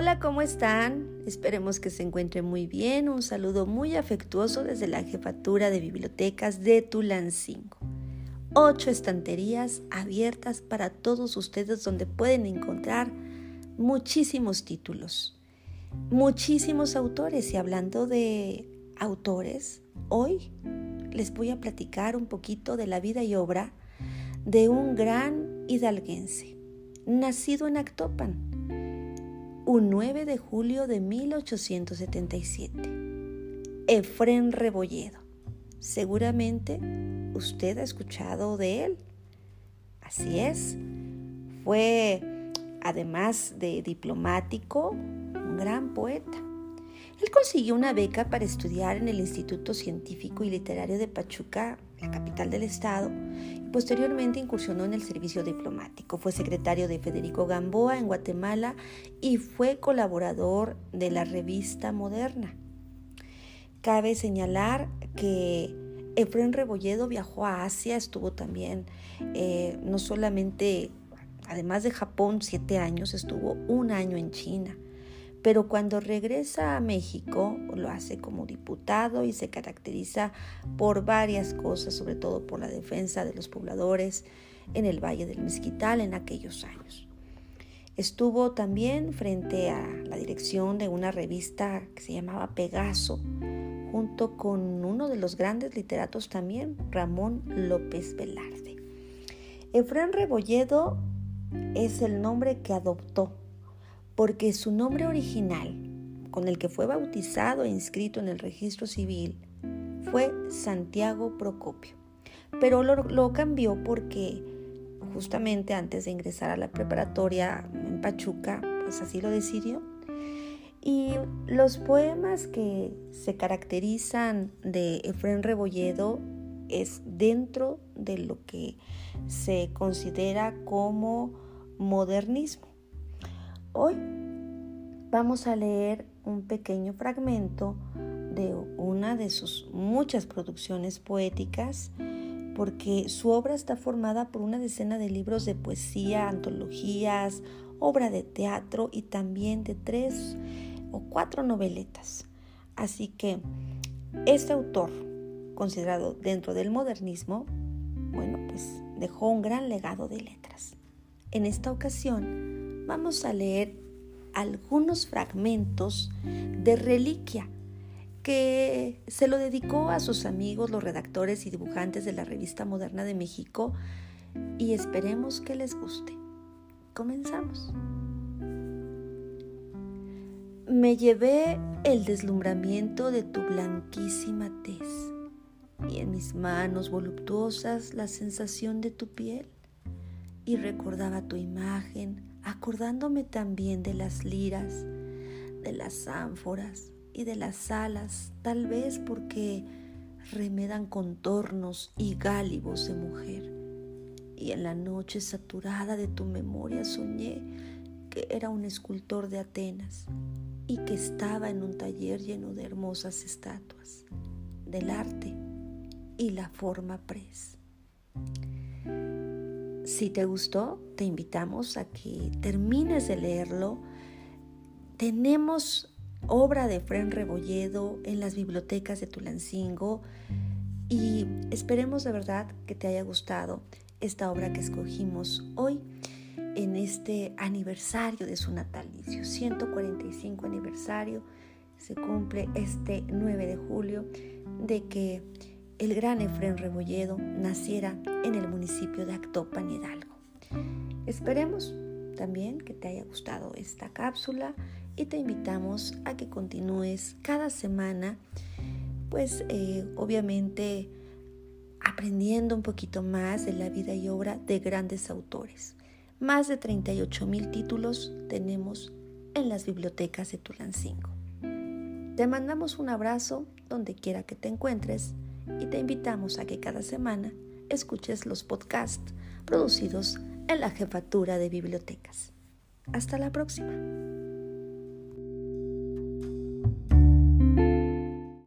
Hola, ¿cómo están? Esperemos que se encuentren muy bien. Un saludo muy afectuoso desde la Jefatura de Bibliotecas de Tulancingo. Ocho estanterías abiertas para todos ustedes donde pueden encontrar muchísimos títulos, muchísimos autores. Y hablando de autores, hoy les voy a platicar un poquito de la vida y obra de un gran hidalguense, nacido en Actopan un 9 de julio de 1877. Efrén Rebolledo. Seguramente usted ha escuchado de él. Así es. Fue, además de diplomático, un gran poeta. Él consiguió una beca para estudiar en el Instituto Científico y Literario de Pachuca la capital del estado, y posteriormente incursionó en el servicio diplomático. Fue secretario de Federico Gamboa en Guatemala y fue colaborador de la revista Moderna. Cabe señalar que Efren Rebolledo viajó a Asia, estuvo también eh, no solamente, además de Japón, siete años, estuvo un año en China pero cuando regresa a México lo hace como diputado y se caracteriza por varias cosas, sobre todo por la defensa de los pobladores en el Valle del Mezquital en aquellos años. Estuvo también frente a la dirección de una revista que se llamaba Pegaso, junto con uno de los grandes literatos también, Ramón López Velarde. Efrén Rebolledo es el nombre que adoptó porque su nombre original, con el que fue bautizado e inscrito en el registro civil, fue Santiago Procopio. Pero lo, cambió porque justamente antes de ingresar a la preparatoria en Pachuca, pues así lo decidió. Y los poemas que se caracterizan de Efrén Rebolledo es dentro de lo que se considera como modernismo. Hoy vamos a leer un pequeño fragmento de una de sus muchas producciones poéticas, porque su obra está formada por una decena de libros de poesía, antologías, obra de teatro y también de tres o cuatro noveletas. Así que este autor, considerado dentro del modernismo, bueno, pues dejó un gran legado de letras. En esta ocasión vamos a leer algunos fragmentos de Reliquia que se lo dedicó a sus amigos, los redactores y dibujantes de la revista Moderna de México y esperemos que les guste. Comenzamos. Me llevé el deslumbramiento de tu blanquísima tez y en mis manos voluptuosas la sensación de tu piel y recordaba tu imagen acordándome también de las liras, de las ánforas y de las alas, tal vez porque remedan contornos y gálibos de mujer. Y en la noche saturada de tu memoria soñé que era un escultor de Atenas y que estaba en un taller lleno de hermosas estatuas, del arte y la forma pres. Si te gustó, te invitamos a que termines de leerlo. Tenemos obra de Fren Rebolledo en las bibliotecas de Tulancingo y esperemos de verdad que te haya gustado esta obra que escogimos hoy en este aniversario de su natalicio, 145 aniversario, se cumple este 9 de julio de que el gran Efrén Rebolledo naciera en el municipio de Actopan, Hidalgo. Esperemos también que te haya gustado esta cápsula y te invitamos a que continúes cada semana, pues eh, obviamente aprendiendo un poquito más de la vida y obra de grandes autores. Más de 38 mil títulos tenemos en las bibliotecas de Tulancingo. Te mandamos un abrazo donde quiera que te encuentres y te invitamos a que cada semana escuches los podcasts producidos en la Jefatura de Bibliotecas. Hasta la próxima.